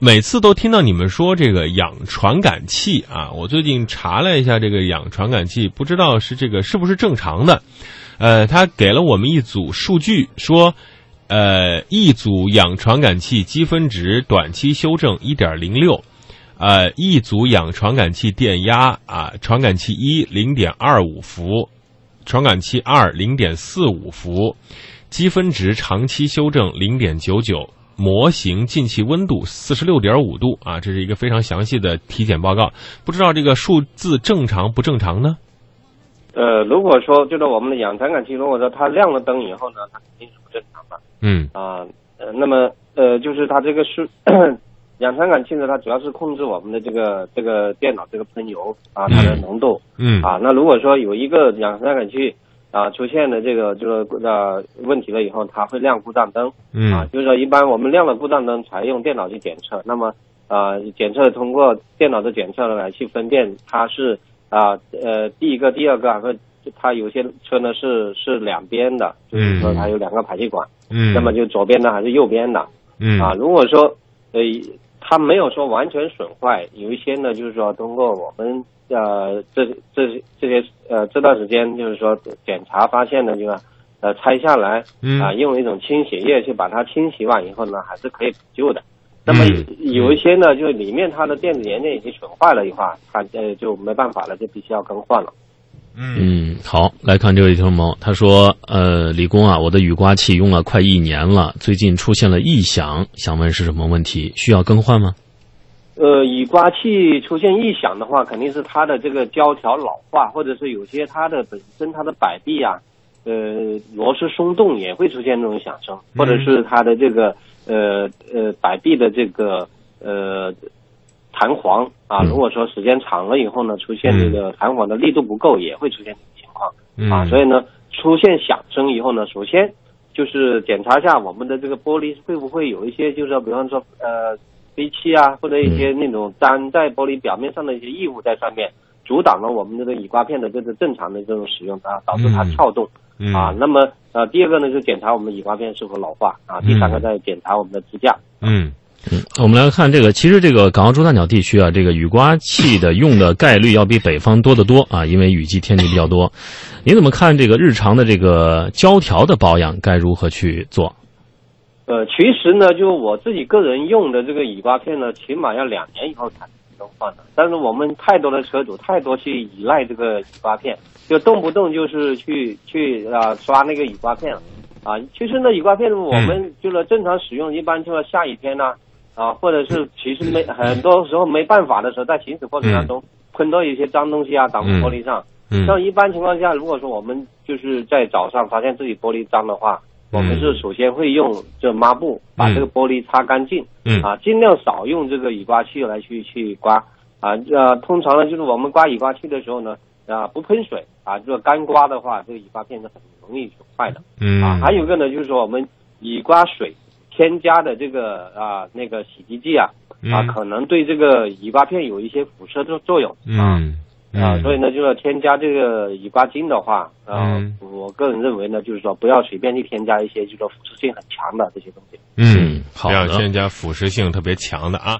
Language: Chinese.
每次都听到你们说这个氧传感器啊，我最近查了一下这个氧传感器，不知道是这个是不是正常的。呃，他给了我们一组数据，说，呃，一组氧传感器积分值短期修正一点零六，呃，一组氧传感器电压啊，传感器一零点二五伏，传感器二零点四五伏，积分值长期修正零点九九，模型进气温度四十六点五度啊，这是一个非常详细的体检报告，不知道这个数字正常不正常呢？呃，如果说就是我们的氧传感器，如果说它亮了灯以后呢，它肯定是不正常的。嗯啊，呃，那么呃，就是它这个是 氧传感器呢，它主要是控制我们的这个这个电脑这个喷油啊，它的浓度。嗯啊，那如果说有一个氧传感器啊出现了这个这个呃问题了以后，它会亮故障灯。啊，嗯就是说一般我们亮了故障灯才用电脑去检测，那么呃检测通过电脑的检测来去分辨它是啊呃第一个、第二个还是它有些车呢是是两边的，就是说它有两个排气管，嗯，那么就左边的还是右边的嗯啊？如果说呃它没有说完全损坏，有一些呢就是说通过我们呃这这这些呃这段时间就是说检查发现呢，就是呃拆下来。嗯啊，用一种清洗液去把它清洗完以后呢，还是可以补救的。那么嗯有一些呢，就是里面它的电子元件已经损坏了的话，它呃就没办法了，就必须要更换了。嗯嗯，好，来看这位听众朋友，他说，呃，李工啊，我的雨刮器用了快一年了，最近出现了异响，想问是什么问题，需要更换吗？呃，雨刮器出现异响的话，肯定是它的这个胶条老化，或者是有些它的本身它的摆臂啊，呃，螺丝松动也会出现这种响声，或者是它的这个呃呃摆臂的这个呃弹簧啊，嗯如果说时间长了以后呢，出现这个弹簧的力度不够，也会出现这种情况。嗯啊，所以呢，出现响声以后呢，首先就是检查一下我们的这个玻璃会不会有一些，就是说比方说呃飞漆啊，或者一些那种粘在玻璃表面上的一些异物在上面，阻挡了我们这个雨刮片的这个正常的这种使用啊，导致它嗯跳动、嗯啊。那么呃，第二个呢，就检查我们的雨刮片是否老化啊，第三个嗯再检查我们的支架。嗯嗯，我们来看这个，其实这个港澳珠三角地区啊，这个雨刮器的用的概率要比北方多得多啊，因为雨季天气比较多。您怎么看这个日常的这个胶条的保养该如何去做？呃，其实呢，就我自己个人用的这个雨刮片呢，起码要两年以后才能换的。但是我们太多的车主太多去依赖这个雨刮片，就动不动就是去去啊、刷那个雨刮片啊。其实呢，雨刮片我们就是正常使用，一般就是下雨天呢啊或者是其实没很多时候没办法的时候，在行驶过程当中喷到一些脏东西啊，挡风玻璃上。嗯。像一般情况下，如果说我们就是在早上发现自己玻璃脏的话，我们是首先会用这抹布把这个玻璃擦干净，嗯。啊，尽量少用这个雨刮器来去去刮，啊，呃，通常呢就是我们刮雨刮器的时候呢，啊，不喷水，啊，这个干刮的话，这个雨刮片是很容易损坏的，嗯。啊，还有一个呢就是说我们雨刮水添加的这个啊那个洗涤剂啊，啊，嗯可能对这个雨刮片有一些辐射作作用，啊。嗯啊，所以呢，就是添加这个雨刮精的话，啊、嗯我个人认为呢，就是说不要随便去添加一些就是说腐蚀性很强的这些东西。嗯，好的不要添加腐蚀性特别强的啊。